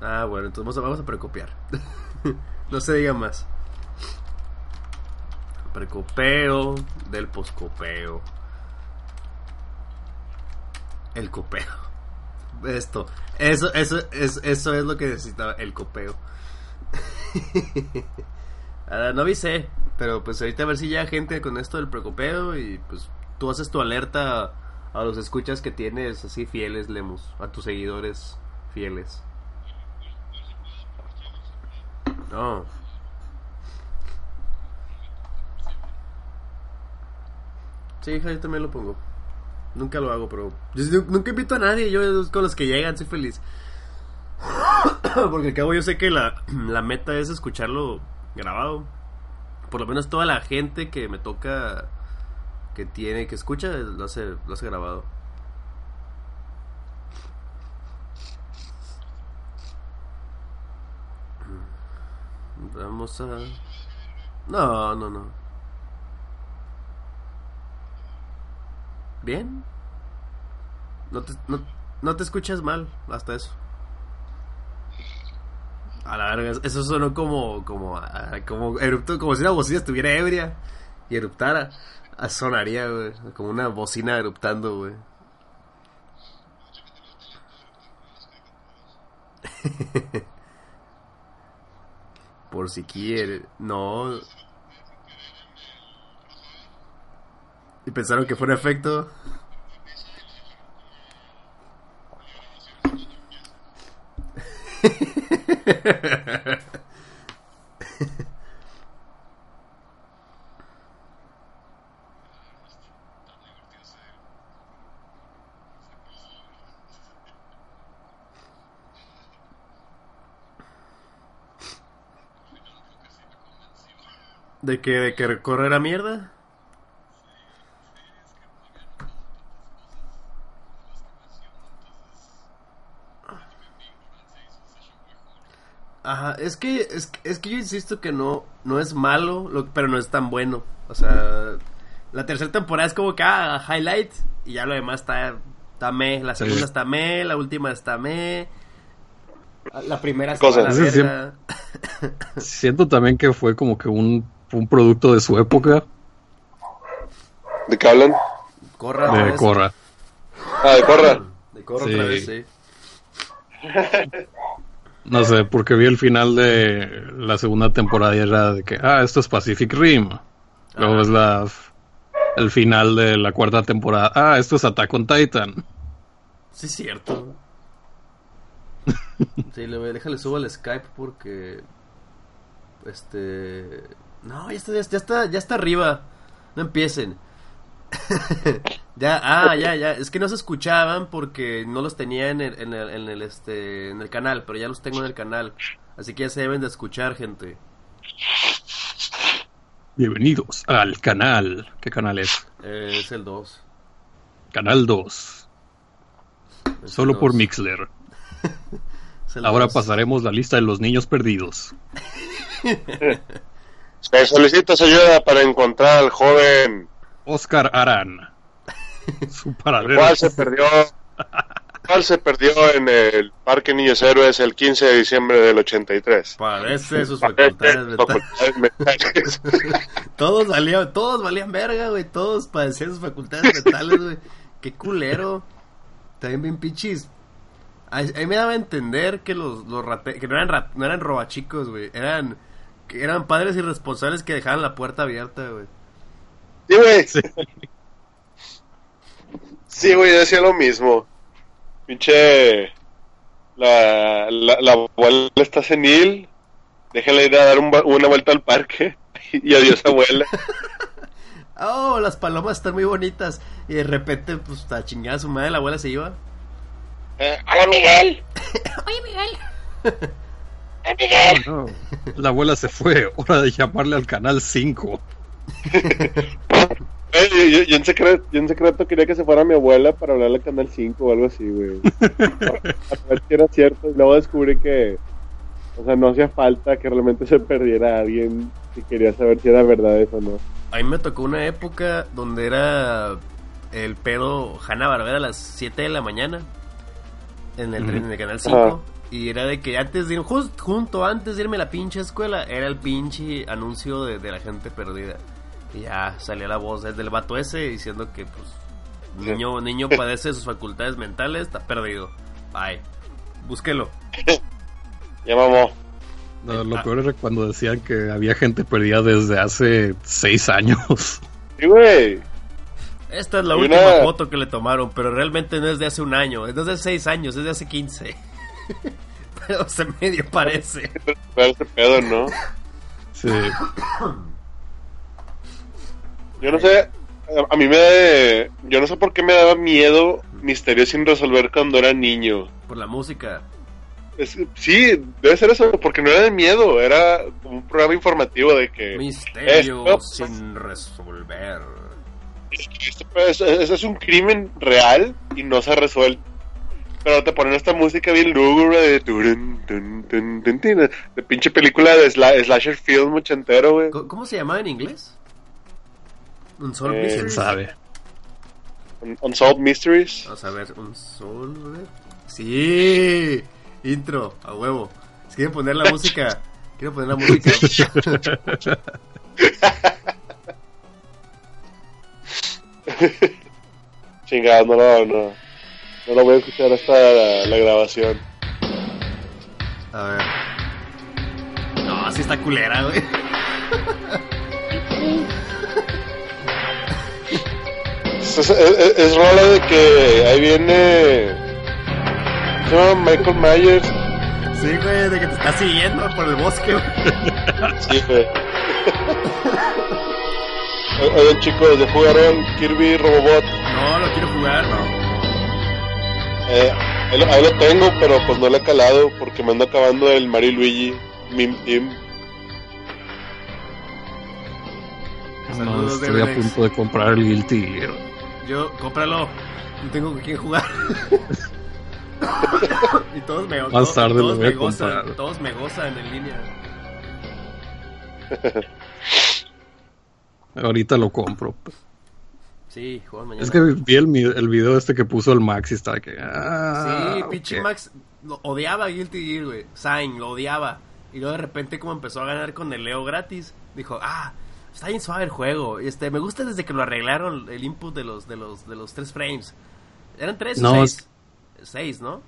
Ah, bueno, entonces vamos a precopiar. no se diga más. Precopeo del poscopeo. El copeo. Esto. Eso, eso, es, eso es lo que necesitaba, el copeo. Ah, no avisé, pero pues ahorita a ver si ya gente con esto del precopeo y pues tú haces tu alerta a los escuchas que tienes así fieles, Lemus, a tus seguidores fieles. No. Sí, hija, yo también lo pongo. Nunca lo hago, pero nunca invito a nadie. Yo con los que llegan soy feliz. Porque al cabo yo sé que la, la meta es escucharlo grabado. Por lo menos toda la gente que me toca, que tiene, que escucha, lo hace, lo hace grabado. Vamos a... No, no, no. ¿Bien? No te, no, no te escuchas mal, hasta eso. A la verga, eso sonó como, como, ah, como, erupto, como si una bocina estuviera ebria y eruptara. Ah, sonaría, güey, como una bocina eruptando, güey. Por si quiere, no. Y pensaron que fue un efecto. ¿De que, de que correr a mierda? Ajá, es que, es, es que yo insisto que no, no es malo, lo, pero no es tan bueno. O sea, la tercera temporada es como que, ah, highlight, y ya lo demás está, está me. La segunda está me, la última está me. La primera está la verga. Siento también que fue como que un, un producto de su época. ¿De qué hablan? Corra. De Corra. Ah, de Corra. De Corra otra vez, sí. No sé, porque vi el final de la segunda temporada y era de que, ah, esto es Pacific Rim. Luego es la el final de la cuarta temporada. Ah, esto es Attack on Titan. Sí, es cierto. sí, le voy, déjale subo al Skype porque este no, ya está, ya está, ya está arriba. No empiecen. ya, ah, ya, ya. Es que no se escuchaban porque no los tenía en el, en el, en el, este, en el canal, pero ya los tengo en el canal. Así que ya se deben de escuchar, gente. Bienvenidos al canal. ¿Qué canal es? Eh, es el 2. Canal 2. Es Solo por 2. Mixler. Ahora 2. pasaremos la lista de los niños perdidos. Se solicita su ayuda para encontrar al joven, Oscar Arán. Su el paradero. cual se perdió, el cual se perdió en el Parque Niños Héroes el 15 de diciembre del 83. Parece sus Parece facultades mentales. facultades mentales. Todos valían, todos valían verga, güey. Todos padecían sus facultades mentales, güey. Qué culero. También bien pinches. Ahí ahí me daba a entender que los, los rate- que no eran rat- no eran robachicos, güey. Eran que eran padres irresponsables que dejaban la puerta abierta, güey. Sí, güey. Sí, güey, yo decía lo mismo. Pinche. La, la, la abuela está senil. Déjenla ir a dar un una vuelta al parque. Y adiós, abuela. Oh, las palomas están muy bonitas. Y de repente, pues, a chingada su madre, la abuela se iba. Eh, ¡Hola, Miguel! Oye, Miguel. No, la abuela se fue. Hora de llamarle al canal 5. Eh, yo, yo en secreto, yo en secreto quería que se fuera mi abuela para hablarle al Canal 5 o algo así, güey. A ver si era cierto. Y luego descubrí que, o sea, no hacía falta que realmente se perdiera alguien si quería saber si era verdad eso o no. A mí me tocó una época donde era el pedo Hanna Barbera a las 7 de la mañana en el, en el canal 5. Ajá. Y era de que antes de ir, junto antes de irme a la pinche escuela, era el pinche anuncio de, de la gente perdida. Y ya salía la voz del vato ese diciendo que, pues, niño, niño padece de sus facultades mentales, está perdido. Bye. Búsquelo. Ya mamó. No, lo Ah. peor era cuando decían que había gente perdida desde hace 6 años. Sí, güey. Esta es la Y última una- foto que le tomaron, pero realmente no es de hace un año, es de hace seis años, es de hace 15. pero se medio parece. Pero ese pedo, ¿no? Sí. Yo no sé, a- mí me da, yo no sé por qué me daba miedo Misterio sin resolver cuando era niño. Por la música. Es- sí, debe ser eso, porque no era de miedo, era como un programa informativo de que Misterio Esto- sin resolver. este pedo es, es- es un crimen real y no se ha resuelto. Pero te ponen esta música bien lúgubre de turun, tun, tun, de pinche película de sla- slasher film ochentero, güey. ¿Cómo se llamaba en inglés? Un Soul Eh, Mysteries. ¿Quién sabe? Un- Unsolved Mysteries. Vamos a ver, un Soul. a ver. Sí, intro, a huevo. Si quieren poner la música, quiero poner la música. Chingado, no lo, no, no lo voy a escuchar hasta la, la grabación. A ver. No, así está culera, güey. Es, es, es- es rola de que ahí viene. ¿cómo Se llama Michael Myers. Sí, güey, de que te está siguiendo por el bosque, güey. Sí, güey. Oigan, chicos, ¿ya jugaron Kirby Robobot? No, lo quiero jugar, no. Eh, ahí, lo, ahí lo tengo, pero pues no lo he calado porque me ando acabando el Mario Luigi Meme Team. No, Saludos, estoy a punto de comprar el Guilty Gear. Yo, cómpralo. No tengo con quién jugar. y todos me, Más todos- tarde lo voy a me gozan, comprar. Todos me gozan en línea. Ahorita lo compro. Sí, juego mañana. Es que vi el, el video este que puso el Max y estaba que. ah, Sí, pinche ok. Max lo odiaba a Guilty Gear, güey. Sign, lo odiaba. Y luego de repente como empezó a ganar con el Leo gratis, dijo, ah, está bien suave el juego. Este, me gusta desde que lo arreglaron el input de los, de los, de los tres frames. ¿Eran tres o seis? Seis, ¿no?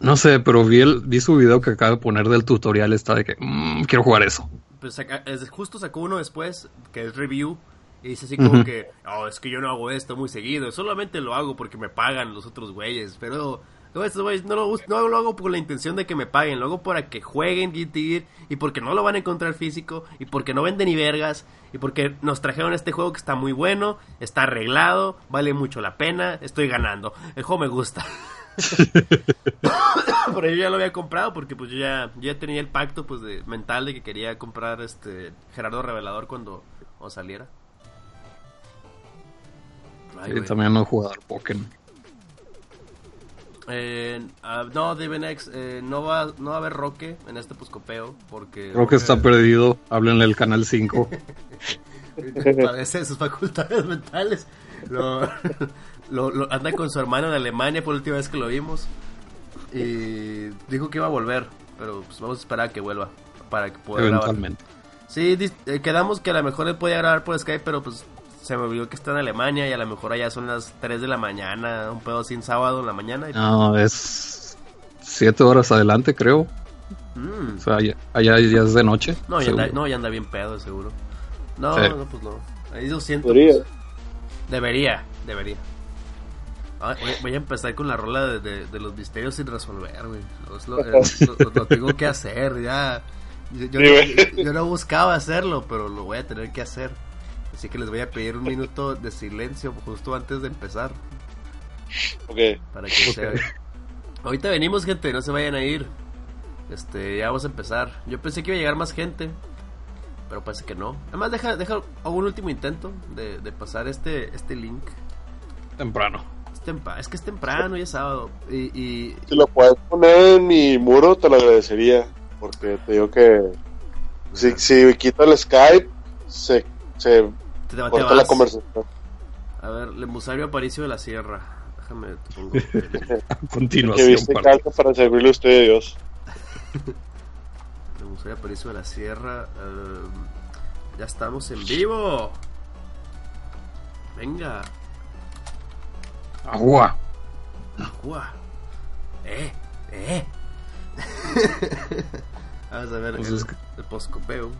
No sé, pero vi, el, vi su video que acaba de poner del tutorial. Está de que. "Mm, quiero jugar eso. Pues saca- es- justo sacó uno después, que es review, y dice así como que, oh, es que yo no hago esto muy seguido, solamente lo hago porque me pagan los otros güeyes, pero no, estos güeyes no lo, no lo hago por la intención de que me paguen, lo hago para que jueguen Guilty Gear, y porque no lo van a encontrar físico, y porque no venden ni vergas, y porque nos trajeron este juego que está muy bueno, está arreglado, vale mucho la pena, estoy ganando, el juego me gusta. Pero yo ya lo había comprado porque pues yo ya, yo ya tenía el pacto pues de mental de que quería comprar este Gerardo Revelador cuando, cuando saliera. Ay, también no he jugado al Pokémon. Eh, ah, no, DBNX, eh, no, va, no va a haber Roque en este puscopeo porque... Creo que está perdido. Háblenle al canal 5. Padece de sus facultades mentales. Lo, lo- lo- anda con su hermano en Alemania por la última vez que lo vimos. Y dijo que iba a volver, pero pues vamos a esperar a que vuelva para que pueda grabar. Eventualmente. Sí, dis- eh, quedamos que a lo mejor él podía grabar por Skype, pero pues se me olvidó que está en Alemania y a lo mejor allá son las 3 de la mañana, un pedo sin sábado en la mañana. y- No, es. Siete horas adelante, creo. Mm. O sea, allá, allá ya es de noche. No, ya anda, no, ya anda bien pedo, seguro. No, Sí. no, pues no. Ahí lo siento. Pues, debería, debería. Ay, voy, voy a empezar con la rola de, de- de los misterios sin resolver, güey. Lo, es lo- eh, lo- tengo que hacer, ya. Yo, yo Sí, no, yo no buscaba hacerlo, pero lo voy a tener que hacer. Así que les voy a pedir un minuto de silencio justo antes de empezar. Ok. Para que se... Ahorita venimos, gente, no se vayan a ir. Este, ya vamos a empezar. Yo pensé que iba a llegar más gente, pero parece que no. Además, deja, deja hago un último intento de, de pasar este, este link. Temprano. Es, tempa- es que es temprano y es sábado. Y, y Si lo puedes poner en mi muro, te lo agradecería. Porque te digo que si, si quito el Skype, se, se te, te vas. la conversación. A ver, Lemusario Aparicio de la Sierra. Déjame, te pongo. A Que continuación, viste calza para servirle a usted de Dios. Lemusario Aparicio de la Sierra. eh, ya estamos en vivo. Venga. Agua. Agua. Eh, eh. Vamos a ver Pues el, es que- el poscopeo.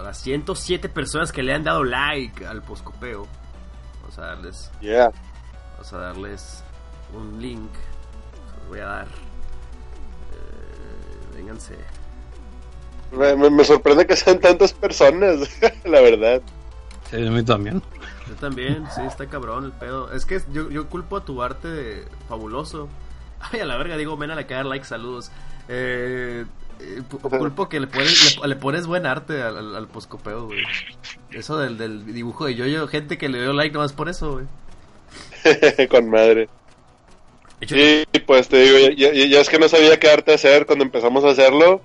A las 107 personas que le han dado like al poscopeo. Vamos a darles, Yeah. vamos a darles un link. Se los voy a dar. Eh, vénganse. Me, me- me sorprende que sean tantas personas, la verdad. Sí, a mí también. Yo también, sí, está cabrón el pedo. Es que yo, yo culpo a tu arte de fabuloso. Ay, a la verga, digo, ven a la que dar like, saludos. Eh, eh, culpo que le pones, le, le pones buen arte al, al, al poscopeo, güey. Eso del, del dibujo de yo-yo, gente que le dio like nomás por eso, güey. Con madre. Sí, pues te digo, ya, ya- ya es que no sabía qué arte hacer cuando empezamos a hacerlo.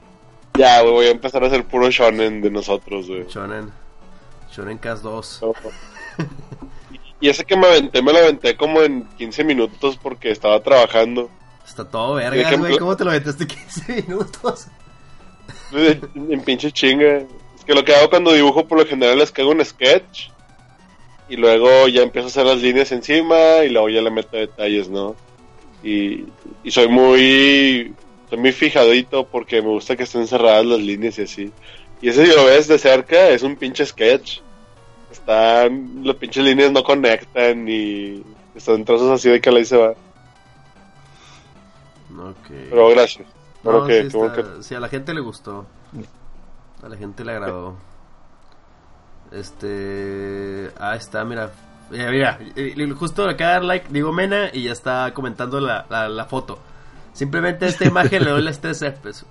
Ya, güey, voy a empezar a hacer puro shonen de nosotros, güey. Shonen. Shonen Cast 2. Y ese que me aventé, me lo aventé como en 15 minutos porque estaba trabajando. Está todo ejemplo- güey. ¿Cómo te lo metiste 15 minutos? En pinche chinga. Es que lo que hago cuando dibujo por lo general es que hago un sketch. Y luego ya empiezo a hacer las líneas encima y luego ya le meto detalles, ¿no? Y, y soy muy soy muy fijadito porque me gusta que estén cerradas las líneas y así. Y ese si lo ves de cerca es un pinche sketch. Están, las pinches líneas no conectan y están trozos así de que la se va. Ok. Pero gracias. No, sí, bueno está- sí, a la gente le gustó. A la gente le agradó. Este. Ah, está, mira. Mira, mira. Justo le acaba de dar like, digo Mena, y ya está comentando la, la, la foto. Simplemente a esta imagen le doy las tres Fs.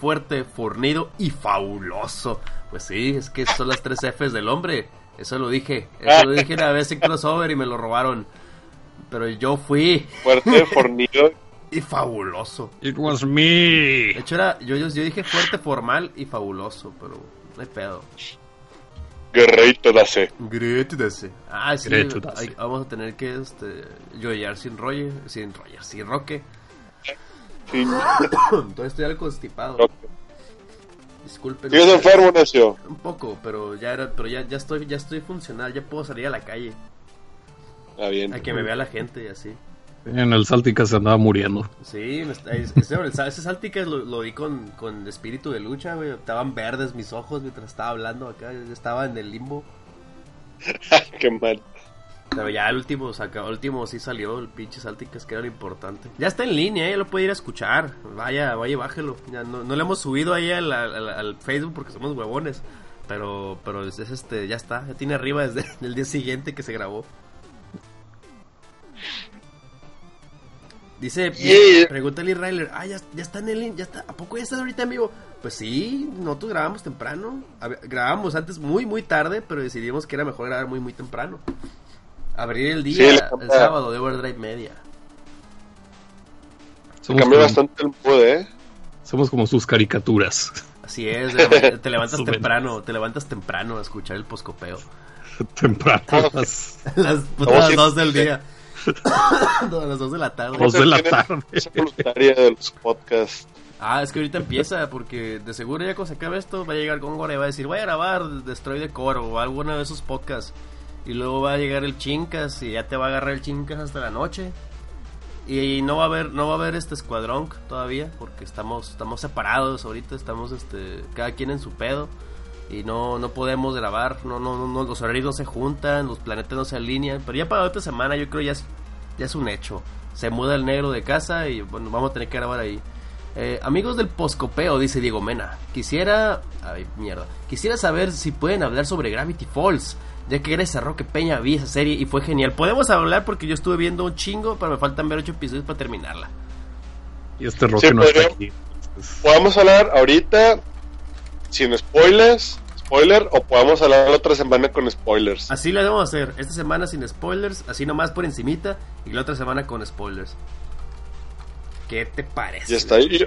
Fuerte, fornido y fabuloso. Pues sí, es que son las tres Fs del hombre. Eso lo dije. Eso lo dije una vez en crossover y me lo robaron. Pero yo fui. fuerte, fornido. Y fabuloso. It was me. De hecho, era, yo, yo, yo dije fuerte, formal y fabuloso, pero no hay pedo. Guerrito da C. Grétidase. Ah, sí, hay- vamos a tener que este, yoyar sin Roger, sin Roger, sin Roque. Sí. Entonces estoy algo constipado. Ok. Disculpen. ¿Sigues enfermo, Necio? Un poco, pero ya era, pero ya, ya estoy, ya estoy funcional, ya puedo salir a la calle, Ah, bien. a que me vea la gente y así. En el Saltica se andaba muriendo. Sí, me está- es- ese, ese Salticas lo, lo vi con, con espíritu de lucha, güey. Estaban verdes mis ojos mientras estaba hablando acá. yo Estaba en el limbo. Qué mal. Pero ya el último, saca, el último sí salió, el pinche Salticas, que era lo importante. Ya está en línea, ya lo puede ir a escuchar. Vaya, vaya, bájelo. Ya no, no le hemos subido ahí al, al- al Facebook porque somos huevones. Pero, pero es, es este, ya está, ya tiene arriba desde el día siguiente que se grabó. Dice, Yeah. pregunta Lee Ryler, ah, ya, ya está en el ya está, ¿a poco ya está ahorita en vivo? Pues sí, nosotros grabamos temprano, A ver, grabamos antes muy, muy tarde, pero decidimos que era mejor grabar muy, muy temprano. Abrir el día, el sábado de Overdrive Media. Cambió bastante el mood, ¿eh? somos como sus caricaturas. Así es, te levantas temprano, te levantas temprano a escuchar el poscopeo. Temprano. las Las putas si- dos del día. Todas las dos de la tarde. Dos de la tarde. Esa voluntaria de los podcasts. Ah, es que ahorita empieza, porque de seguro ya cuando se acabe esto va a llegar Góngora y va a decir, voy a grabar Destroy the Core o alguno de esos podcasts. Y luego va a llegar el Chincas y ya te va a agarrar el Chincas hasta la noche. Y no va a haber, no va a haber este escuadrón todavía, porque estamos, estamos separados ahorita, estamos este, cada quien en su pedo. Y no, no podemos grabar, no, no, no, no, los horarios no se juntan, los planetas no se alinean. Pero ya para la otra semana yo creo ya es, ya es un hecho. Se muda el negro de casa y bueno, vamos a tener que grabar ahí. Eh, amigos del Poscopeo, dice Diego Mena. Quisiera. Ay, mierda. Quisiera saber si pueden hablar sobre Gravity Falls. Ya que gracias a Roque Peña vi esa serie y fue genial. Podemos hablar porque yo estuve viendo un chingo, pero me faltan ver ocho episodios para terminarla. Y este Roque Sí, no está aquí. Podemos hablar ahorita sin spoilers, spoiler, o podemos hablar la otra semana con spoilers. Así lo debemos hacer. Esta semana sin spoilers, así nomás por encimita. Y la otra semana con spoilers. ¿Qué te parece? Ya está. Yo, yo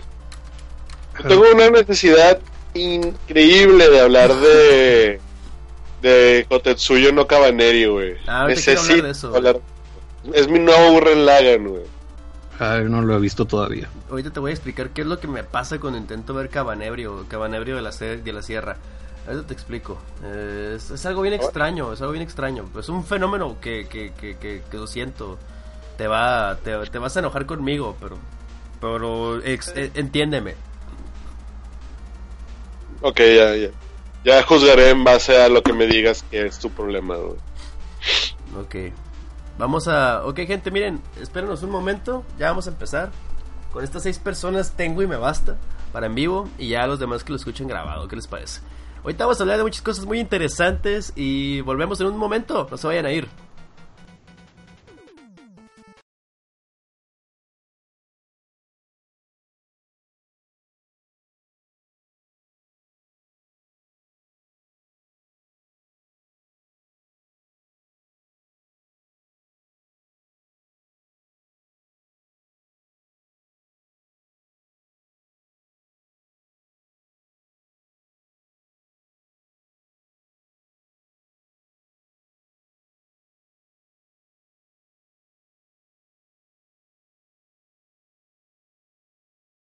tengo una necesidad increíble de hablar de de Kotetsuyo no Cabaneri, güey. Ah, quiero hablar Necesito de eso, hablar. Es mi nuevo Burren Lagan, güey. Ay, no lo he visto todavía. Ahorita te voy a explicar qué es lo que me pasa cuando intento ver Cabanebrio, Cabanebrio de la, de la Sierra. Ahorita te explico. Eh, es, es algo bien extraño, es algo bien extraño. Es un fenómeno que, que, que, que, que lo siento. Te, va, te, te vas a enojar conmigo, pero, pero ex- eh, entiéndeme. Ok, ya, ya. Ya juzgaré en base a lo que me digas que es tu problema, güey. Ok. Vamos a... Ok, gente, miren, espérenos un momento. Ya vamos a empezar. Con estas seis personas tengo y me basta para en vivo y ya los demás que lo escuchen grabado. ¿Qué les parece? Ahorita vamos a hablar de muchas cosas muy interesantes y volvemos en un momento. No se vayan a ir.